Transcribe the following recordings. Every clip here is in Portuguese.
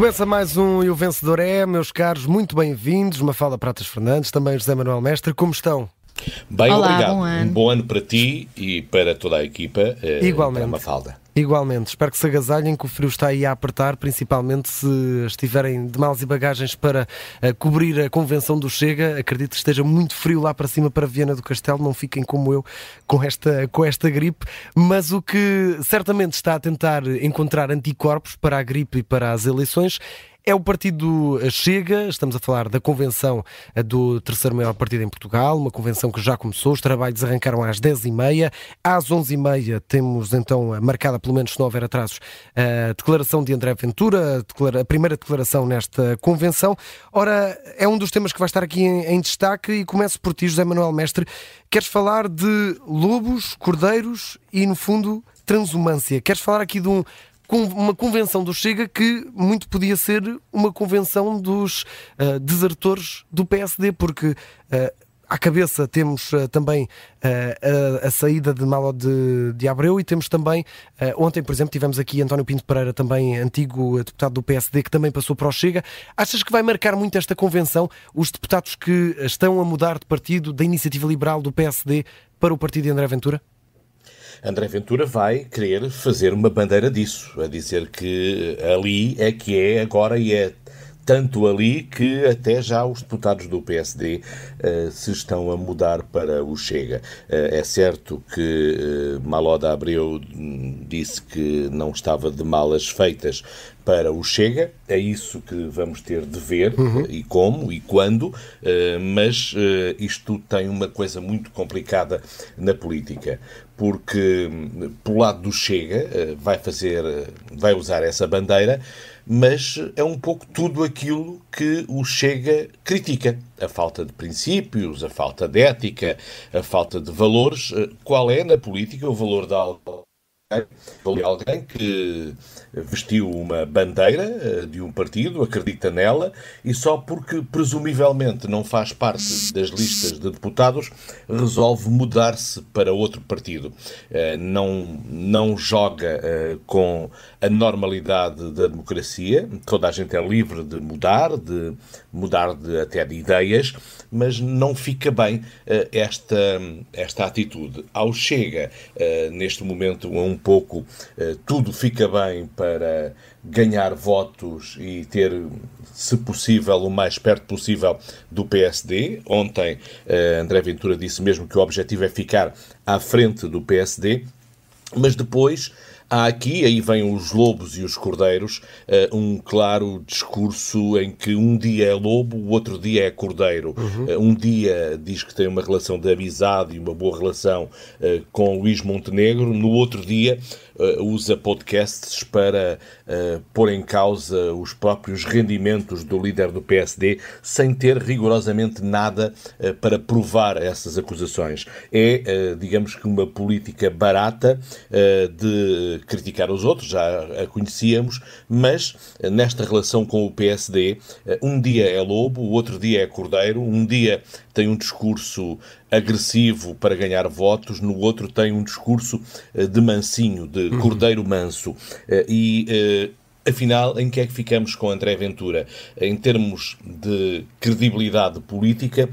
Começa mais um E o Vencedor é, meus caros, muito bem-vindos. Mafalda Pratas Fernandes, também José Manuel Mestre, como estão? Bem, Olá, obrigado. Bom ano. Um bom ano para ti e para toda a equipa. Eh, Igualmente. Para Mafalda. Igualmente, espero que se agasalhem, que o frio está aí a apertar, principalmente se estiverem de malas e bagagens para uh, cobrir a convenção do Chega. Acredito que esteja muito frio lá para cima, para Viana do Castelo. Não fiquem como eu com esta, com esta gripe. Mas o que certamente está a tentar encontrar anticorpos para a gripe e para as eleições é o partido Chega, estamos a falar da convenção do terceiro maior partido em Portugal, uma convenção que já começou, os trabalhos arrancaram às 10h30, às 11h30 temos então marcada, pelo menos se não houver atrasos, a declaração de André Ventura, a primeira declaração nesta convenção. Ora, é um dos temas que vai estar aqui em, destaque e começo por ti, José Manuel Mestre. Queres falar de lobos, cordeiros e, no fundo, transumância. Queres falar aqui de um uma convenção do Chega que muito podia ser uma convenção dos uh, desertores do PSD, porque uh, à cabeça temos uh, também uh, a, a, saída de Malo de, de Abreu e temos também, uh, ontem, por exemplo, tivemos aqui António Pinto Pereira, também antigo deputado do PSD, que também passou para o Chega. Achas que vai marcar muito esta convenção os deputados que estão a mudar de partido da iniciativa liberal do PSD para o partido de André Ventura? André Ventura vai querer fazer uma bandeira disso, a dizer que ali é que é agora e é tanto ali que até já os deputados do PSD uh, eh, se estão a mudar para o Chega. Uh, é certo que uh, Maloda Abreu disse que não estava de malas feitas para o Chega, é isso que vamos ter de ver uhum. e como e quando, mas isto tem uma coisa muito complicada na política, porque hum, pelo lado do Chega vai fazer, vai usar essa bandeira, mas é um pouco tudo aquilo que o Chega critica. A falta de princípios, a falta de ética, a falta de valores. Qual é, na política, o valor de alguém que vestiu uma bandeira eh, de um partido, acredita nela e só porque presumivelmente não faz parte das listas de deputados resolve mudar-se para outro partido. Eh, não, não joga eh, com a normalidade da democracia, toda a gente é livre de mudar, de mudar de, até de ideias, mas não fica bem esta, esta atitude. Ao Chega, neste momento, um pouco tudo fica bem para ganhar votos e ter, se possível, o mais perto possível do PSD. Ontem, uh, André Ventura disse mesmo que o objetivo é ficar à frente do PSD, mas depois Há aqui, aí vêm os lobos e os cordeiros, uh, um claro discurso em que um dia é lobo, o outro dia é cordeiro. Uhum. Uh, um dia diz que tem uma relação de amizade e uma boa relação uh, com Luís Montenegro, no outro dia usa podcasts para pôr em causa os próprios rendimentos do líder do PSD, sem ter rigorosamente nada para provar essas acusações. É, digamos que, uma política barata de criticar os outros, já a conhecíamos, mas eh, nesta relação com o PSD, eh, um dia é lobo, o outro dia é cordeiro, um dia tem um discurso agressivo para ganhar votos, no outro tem um discurso eh, de mansinho, de uhum. cordeiro manso. E Afinal, em que é que ficamos com André Ventura? Em termos de credibilidade política,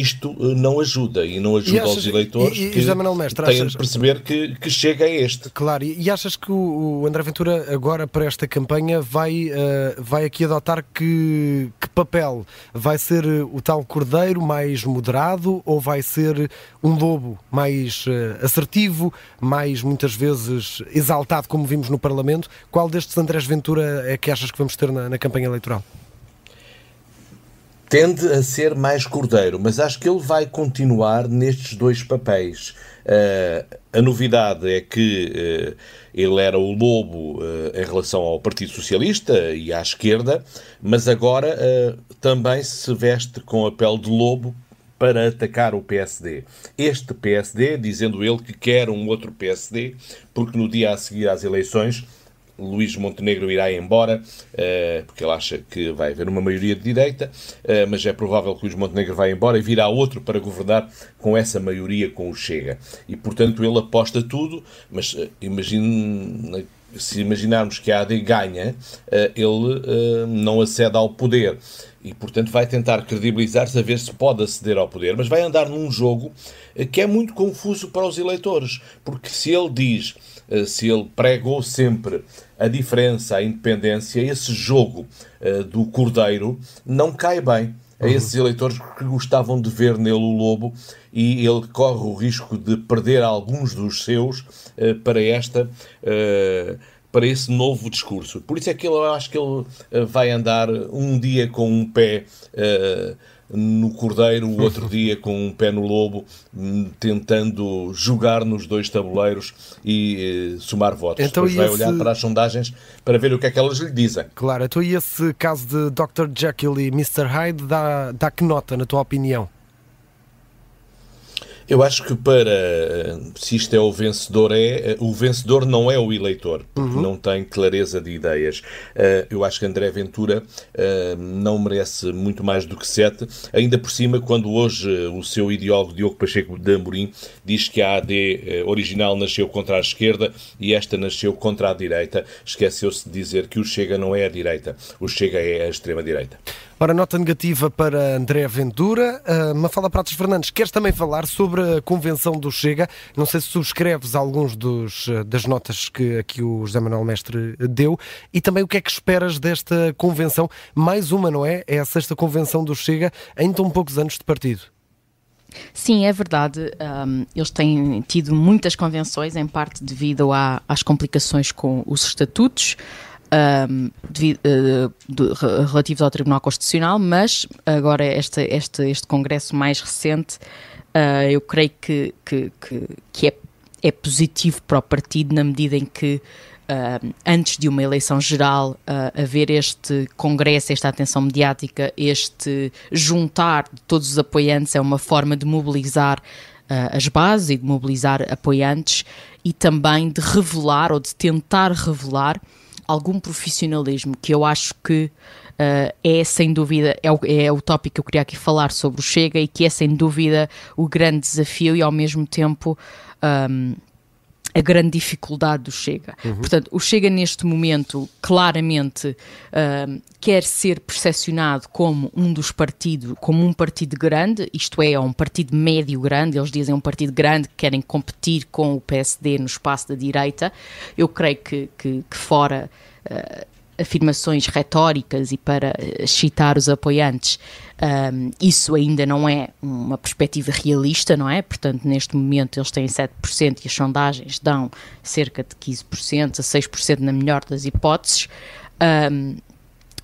isto eh, não ajuda e não ajuda achas, aos eleitores e, e, que Mestre, têm achas, de perceber que, que chega a este. Claro, e achas que o, o André Ventura agora para esta campanha vai, uh, vai aqui adotar que, que papel? Vai ser o tal cordeiro mais moderado ou vai ser um lobo mais uh, assertivo, mais muitas vezes exaltado como vimos no Parlamento? Qual destes Andrés Ventura é que achas que vamos ter na, na campanha eleitoral? Tende a ser mais cordeiro, mas acho que ele vai continuar nestes dois papéis. Uh, a novidade é que uh, ele era o lobo uh, em relação ao Partido Socialista e à esquerda, mas agora também se veste com a pele de lobo para atacar o PSD. Este PSD, dizendo ele que quer um outro PSD, porque no dia a seguir às eleições Luís Montenegro irá embora, uh, porque ele acha que vai haver uma maioria de direita, uh, mas é provável que Luís Montenegro vá embora e virá outro para governar com essa maioria com o Chega. E, portanto, ele aposta tudo, mas imagine se imaginarmos que a AD ganha, ele não acede ao poder e, portanto, vai tentar credibilizar-se a ver se pode aceder ao poder, mas vai andar num jogo que é muito confuso para os eleitores, porque se ele diz, se ele pregou sempre a diferença, a independência, esse jogo do cordeiro não cai bem a esses eleitores que gostavam de ver nele o lobo e ele corre o risco de perder alguns dos seus uh, para esta uh, para esse novo discurso. Por isso é que ele, eu acho que ele uh, vai andar um dia com um pé no Cordeiro, o outro dia com um pé no Lobo, hum, tentando jogar nos dois tabuleiros e eh, somar votos. Então, Depois vai esse... olhar para as sondagens para ver o que é que elas lhe dizem. Claro, então e esse caso de Dr. Jekyll e Mr. Hyde dá, dá que nota, na tua opinião? Eu acho que para se isto é o vencedor é o vencedor não é o eleitor porque uhum. não tem clareza de ideias. Uh, eu acho que André Ventura não merece muito mais do que sete. Ainda por cima, quando hoje o seu ideólogo Diogo Pacheco de Amorim diz que a AD original nasceu contra a esquerda e esta nasceu contra a direita, esqueceu-se de dizer que o Chega não é a direita, o Chega é a extrema direita. Ora, nota negativa para André Ventura. Uh, Mafala Pratos Fernandes, queres também falar sobre a convenção do Chega? Não sei se subscreves alguns dos, ah, das notas que aqui o José Manuel Mestre deu e também o que é que esperas desta convenção? Mais uma, não é? É a sexta convenção do Chega em tão poucos anos de partido. Sim, é verdade. Um, eles têm tido muitas convenções, em parte devido à, às complicações com os estatutos um, devido, uh, de, relativos ao Tribunal Constitucional, mas agora este, este, este congresso mais recente, uh, eu creio que, que, que, que, é, é positivo para o partido na medida em que Uh, antes de uma eleição geral, uh, haver este congresso, esta atenção mediática, este juntar de todos os apoiantes é uma forma de mobilizar as bases e de mobilizar apoiantes e também de revelar ou de tentar revelar algum profissionalismo que eu acho que uh, é sem dúvida, é o, é o tópico que eu queria aqui falar sobre o Chega e que é sem dúvida o grande desafio e ao mesmo tempo. Um, a grande dificuldade do Chega. Uhum. Portanto, o Chega neste momento claramente uh, quer ser percepcionado como um dos partidos, como um partido grande, isto é, um partido médio grande, eles dizem um partido grande que querem competir com o PSD no espaço da direita. Eu creio que, que, que fora uh, afirmações retóricas e para excitar os apoiantes, um, isso ainda não é uma perspectiva realista, não é? Portanto, neste momento eles têm 7% e as sondagens dão cerca de 15% a 6% na melhor das hipóteses. Um,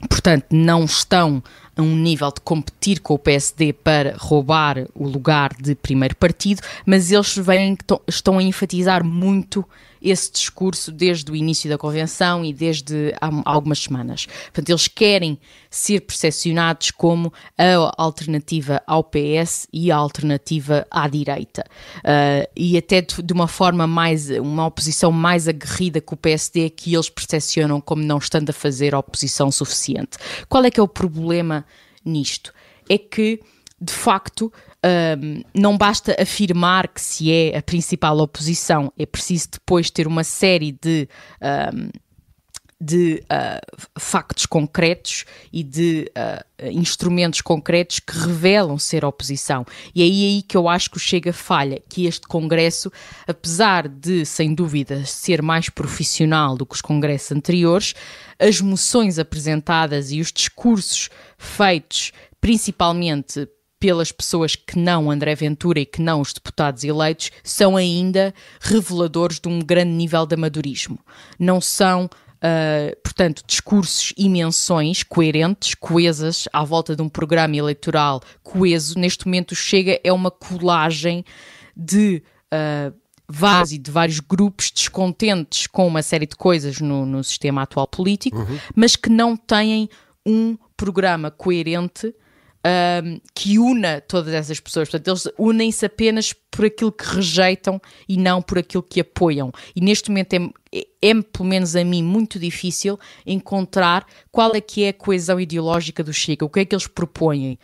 portanto, não estão a um nível de competir com o PSD para roubar o lugar de primeiro partido, mas eles vêm, estão a enfatizar muito esse discurso desde o início da convenção e desde há algumas semanas. Portanto, eles querem ser percepcionados como a alternativa ao PS e a alternativa à direita. Uh, e até de, de, uma forma mais, uma oposição mais aguerrida que o PSD, que eles percepcionam como não estando a fazer oposição suficiente. Qual é que é o problema nisto? É que, de facto, um, não basta afirmar que se é a principal oposição, é preciso depois ter uma série de. Um, de uh, factos concretos e de uh, instrumentos concretos que revelam ser oposição. E é aí que eu acho que o Chega falha, que este Congresso, apesar de, sem dúvida, ser mais profissional do que os congressos anteriores, as moções apresentadas e os discursos feitos principalmente pelas pessoas que não André Ventura e que não os deputados eleitos, são ainda reveladores de um grande nível de amadorismo. Não são Uh, portanto, discursos e menções coerentes, coesas, à volta de um programa eleitoral coeso. Neste momento, Chega é uma colagem de uh, vários e de vários grupos descontentes com uma série de coisas no, no sistema atual político, uhum. mas que não têm um programa coerente um, que una todas essas pessoas. Portanto, eles unem-se apenas por aquilo que rejeitam e não por aquilo que apoiam. E neste momento é, é, é, pelo menos a mim, muito difícil encontrar qual é que é a coesão ideológica do Chega, o que é que eles propõem,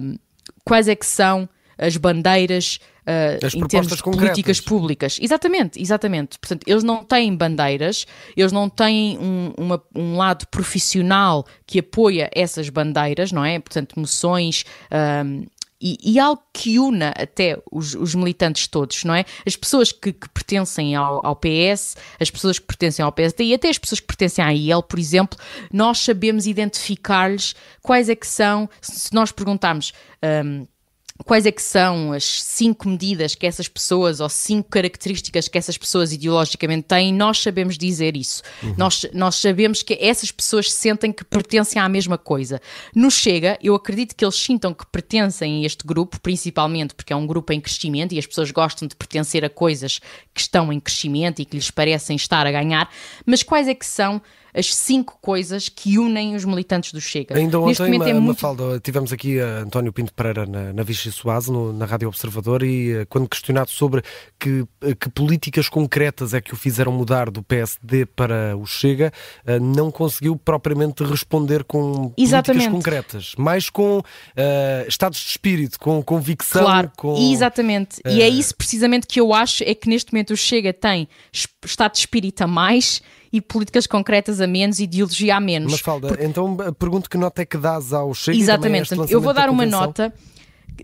um, quais é que são as bandeiras uh, as em termos de concretas. políticas públicas. Exatamente, exatamente. Portanto, eles não têm bandeiras, eles não têm um, uma, um lado profissional que apoia essas bandeiras, não é? Portanto, moções. Um, e, e, algo que una até os, os, militantes todos, não é? As pessoas que, que pertencem ao, ao, PS, as pessoas que pertencem ao PSD e até as pessoas que pertencem à IEL, por exemplo, nós sabemos identificar-lhes quais é que são, se nós perguntarmos. Um, quais é que são as cinco medidas que essas pessoas ou cinco características que essas pessoas ideologicamente têm, nós sabemos dizer isso. Uhum. Nós, nós sabemos que essas pessoas sentem que pertencem à mesma coisa. No Chega, eu acredito que eles sintam que pertencem a este grupo, principalmente porque é um grupo em crescimento e as pessoas gostam de pertencer a coisas que estão em crescimento e que lhes parecem estar a ganhar, mas quais é que são as cinco coisas que unem os militantes do Chega. Ainda ontem, Neste é muito... Mafalda, tivemos aqui a António Pinto Pereira na, na Vichy Soase, na Rádio Observador, e eh, quando questionado sobre que, eh, que políticas concretas é que o fizeram mudar do PSD para o Chega, eh, não conseguiu propriamente responder com Exatamente. políticas concretas, mais com uh, estados de espírito, com convicção. Claro, com, exatamente. Uh... E é isso precisamente que eu acho, é que neste momento o Chega tem estado de espírito a mais e políticas concretas a menos, ideologia a menos. Mafalda, Porque... então pergunto que nota é que dás ao Chega Exatamente, eu vou dar uma nota,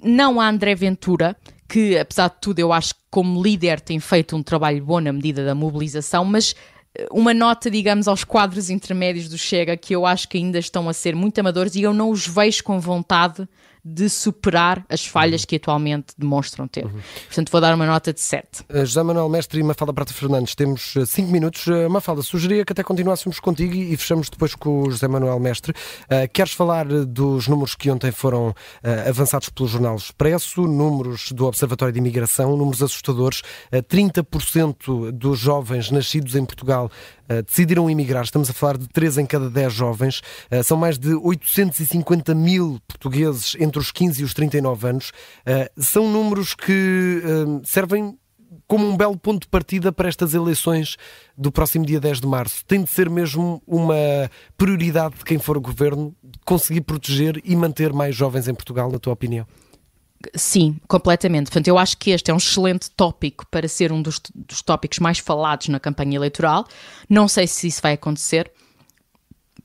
não a André Ventura, que apesar de tudo eu acho que como líder tem feito um trabalho bom na medida da mobilização, mas eh, uma nota, digamos, aos quadros intermédios do Chega que eu acho que ainda estão a ser muito amadores e eu não os vejo com vontade de superar as falhas uhum. que atualmente demonstram ter. Uhum. Portanto, vou dar uma nota de 7. Uh, José Manuel Mestre e Mafalda Prata Fernandes, temos 5 uh, minutos. Uh, Mafalda, sugeria que até continuássemos contigo e, e fechamos depois com o José Manuel Mestre. Uh, queres falar dos números que ontem foram avançados pelo Jornal Expresso, números do Observatório de Imigração, números assustadores. 30% dos jovens nascidos em Portugal decidiram emigrar. Estamos a falar de 3 em cada 10 jovens. são mais de 850 mil portugueses entre entre os 15 e os 39 anos, uh, são números que uh, servem como um belo ponto de partida para estas eleições do próximo dia 10 de março. Tem de ser mesmo uma prioridade de quem for o governo conseguir proteger e manter mais jovens em Portugal, na tua opinião? Sim, completamente. Portanto, eu acho que este é um excelente tópico para ser um dos, dos tópicos mais falados na campanha eleitoral. Não sei se isso vai acontecer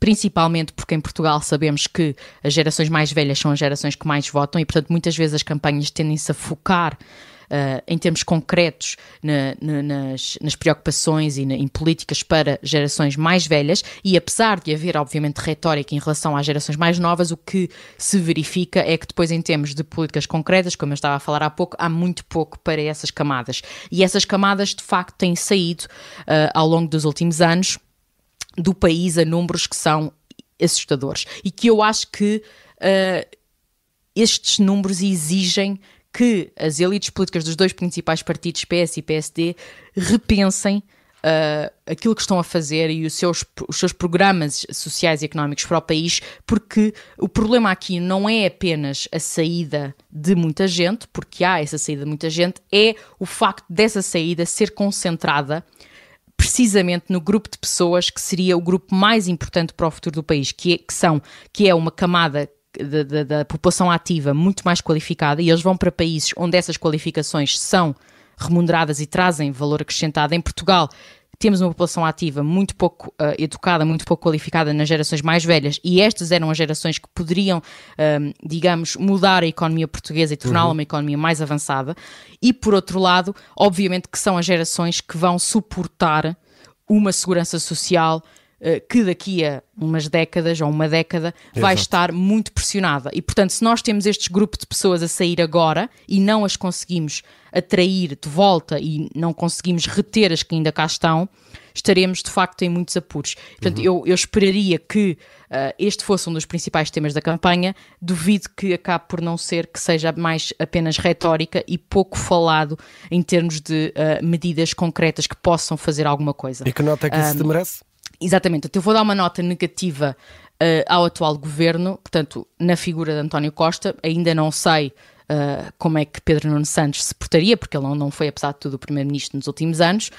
principalmente porque em Portugal sabemos que as gerações mais velhas são as gerações que mais votam e, portanto, muitas vezes as campanhas tendem-se a focar Uh, em termos concretos na, na, nas, nas, preocupações e na, em políticas para gerações mais velhas, e apesar de haver, obviamente, retórica em relação às gerações mais novas, o que se verifica é que depois, em termos de políticas concretas, como eu estava a falar há pouco, há muito pouco para essas camadas. E essas camadas, de facto, têm saído uh, ao longo dos últimos anos do país a números que são assustadores. E que eu acho que uh, estes números exigem que as elites políticas dos dois principais partidos, PS e PSD, repensem uh, aquilo que estão a fazer e os seus, os seus programas sociais e económicos para o país, porque o problema aqui não é apenas a saída de muita gente, porque há essa saída de muita gente, é o facto dessa saída ser concentrada precisamente no grupo de pessoas que seria o grupo mais importante para o futuro do país, que, é, que são, que é uma camada da, da, da, população ativa muito mais qualificada e eles vão para países onde essas qualificações são remuneradas e trazem valor acrescentado. Em Portugal, temos uma população ativa muito pouco uh, educada, muito pouco qualificada nas gerações mais velhas, e estas eram as gerações que poderiam, uh, digamos, mudar a economia portuguesa e torná-la uhum. uma economia mais avançada. E por outro lado, obviamente que são as gerações que vão suportar uma segurança social que daqui a umas décadas ou uma década vai estar muito pressionada. E, portanto, se nós temos este grupo de pessoas a sair agora e não as conseguimos atrair de volta e não conseguimos reter as que ainda cá estão, estaremos de facto em muitos apuros. Portanto, uhum. eu, eu, esperaria que uh, este fosse um dos principais temas da campanha. Duvido que acabe por não ser que seja mais apenas retórica e pouco falado em termos de uh, medidas concretas que possam fazer alguma coisa. E que nota é que isso te merece? Exatamente, eu vou dar uma nota negativa uh, ao atual governo, portanto, na figura de António Costa, ainda não sei uh, como é que Pedro Nuno Santos se portaria, porque ele não, não foi, apesar de tudo, o primeiro-ministro nos últimos anos,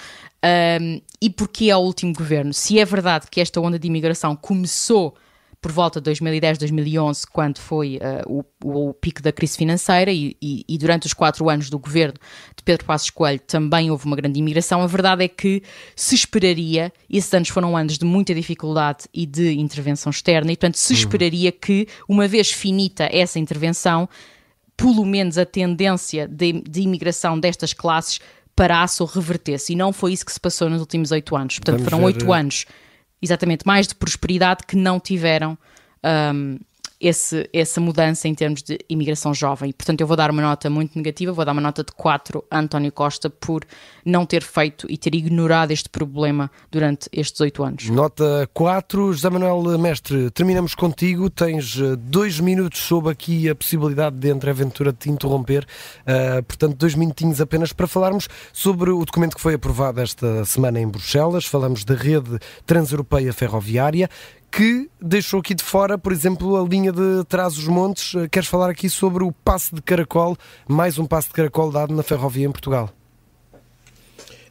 um, e porque é o último governo. Se é verdade que esta onda de imigração começou por volta de 2010, 2011, quando foi uh, o, o, pico da crise financeira e, e, e, durante os quatro anos do governo de Pedro Passos Coelho também houve uma grande imigração. A verdade é que se esperaria, esses anos foram anos de muita dificuldade e de intervenção externa, e portanto se uhum. esperaria que, uma vez finita essa intervenção, pelo menos a tendência de, de imigração destas classes parasse ou revertesse. E não foi isso que se passou nos últimos oito anos. Portanto, Vamos foram oito anos exatamente. Mais de prosperidade que não tiveram um, esse, essa mudança em termos de imigração jovem. Portanto, eu vou dar uma nota muito negativa, vou dar uma nota de 4 a António Costa por não ter feito e ter ignorado este problema durante estes oito anos. Nota 4. José Manuel Mestre, terminamos contigo. Tens eh, dois minutos sob aqui a possibilidade de André Ventura te interromper. Uh, portanto, dois minutinhos apenas para falarmos sobre o documento que foi aprovado esta semana em Bruxelas. Falamos da rede transeuropeia ferroviária que deixou aqui de fora, por exemplo, a linha de Trás-os-Montes. Eh, queres falar aqui sobre o passe de caracol, mais um passe de caracol dado na ferrovia em Portugal?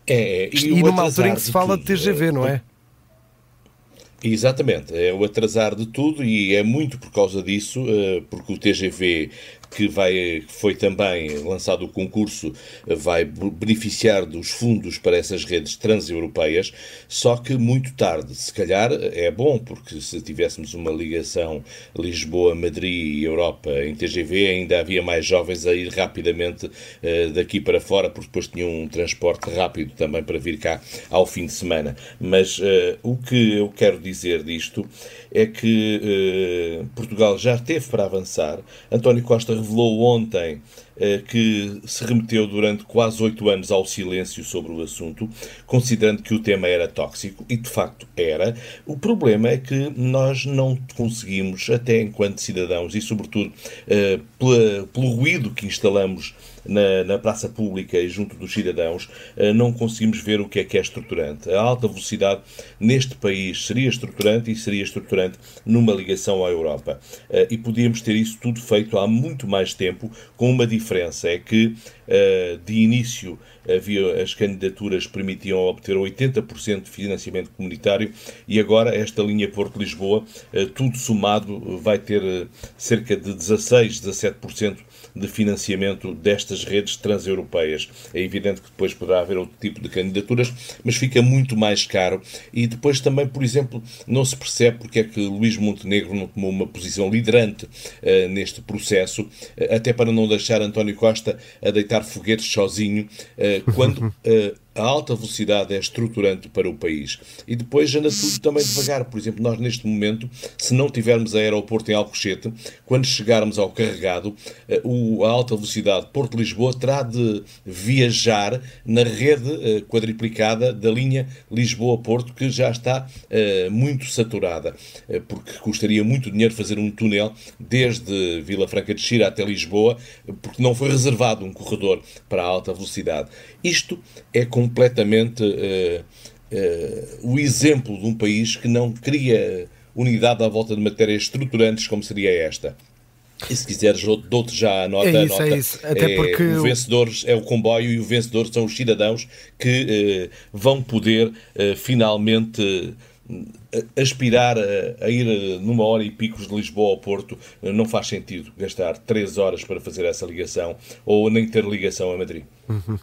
É, e, e numa altura em que se fala de TGV, não é? Exatamente, é o atrasar de tudo e é muito por causa disso, eh, porque o TGV que vai, foi também lançado o concurso, vai beneficiar dos fundos para essas redes transeuropeias, só que muito tarde. Se calhar é bom, porque se tivéssemos uma ligação Lisboa-Madrid e Europa em TGV, ainda havia mais jovens a ir rapidamente uh, daqui para fora, porque depois tinham um transporte rápido também para vir cá ao fim de semana. Mas uh, o que eu quero dizer disto é que uh, Portugal já teve para avançar. António Costa revelou ontem que se remeteu durante quase oito anos ao silêncio sobre o assunto, considerando que o tema era tóxico, e de facto era. O problema é que nós não conseguimos, até enquanto cidadãos, e sobretudo uh, pela, pelo ruído que instalamos na, na, praça pública e junto dos cidadãos, não conseguimos ver o que é que é estruturante. A alta velocidade neste país seria estruturante e seria estruturante numa ligação à Europa. E podíamos ter isso tudo feito há muito mais tempo, com uma é que eh, de início havia as candidaturas permitiam obter 80% de financiamento comunitário e agora esta linha Porto-Lisboa, eh, tudo somado, vai ter eh, cerca de 16, 17% de financiamento destas redes transeuropeias. É evidente que depois poderá haver outro tipo de candidaturas, mas fica muito mais caro. E depois também, por exemplo, não se percebe porque é que Luís Montenegro não tomou uma posição liderante uh, neste processo, uh, até para não deixar António Costa a deitar foguetes sozinho, uh, quando a alta velocidade é estruturante para o país. E depois anda tudo também devagar. Por exemplo, nós neste momento, se não tivermos aeroporto em Alcochete, quando chegarmos ao carregado, eh, a alta velocidade Porto-Lisboa terá de viajar na rede eh, quadriplicada da linha Lisboa-Porto, que já está eh, muito saturada, porque custaria muito dinheiro fazer um túnel desde Vila Franca de Xira até Lisboa, porque não foi reservado um corredor para a alta velocidade. Isto é com completamente uh, uh, o exemplo de um país que não cria unidade à volta de matérias estruturantes como seria esta. E se quiseres, dou-te já a nota. É isso, a nota. é isso. Até é, porque... O vencedor é o comboio e o vencedor são os cidadãos que vão poder finalmente aspirar a, a, ir numa hora e picos de Lisboa ao Porto não faz sentido gastar três horas para fazer essa ligação ou nem ter ligação a Madrid. Uhum.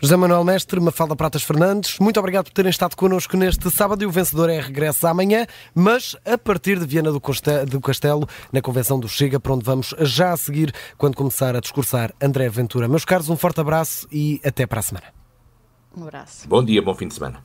José Manuel Mestre, Mafalda Pratas Fernandes, muito obrigado por terem estado connosco neste sábado e o vencedor é regresso amanhã, mas a partir de Viana do Castelo, na convenção do Chega, para onde vamos já a seguir quando começar a discursar André Ventura. Meus caros, um forte abraço e até para a semana. Um abraço. Bom dia, bom fim de semana.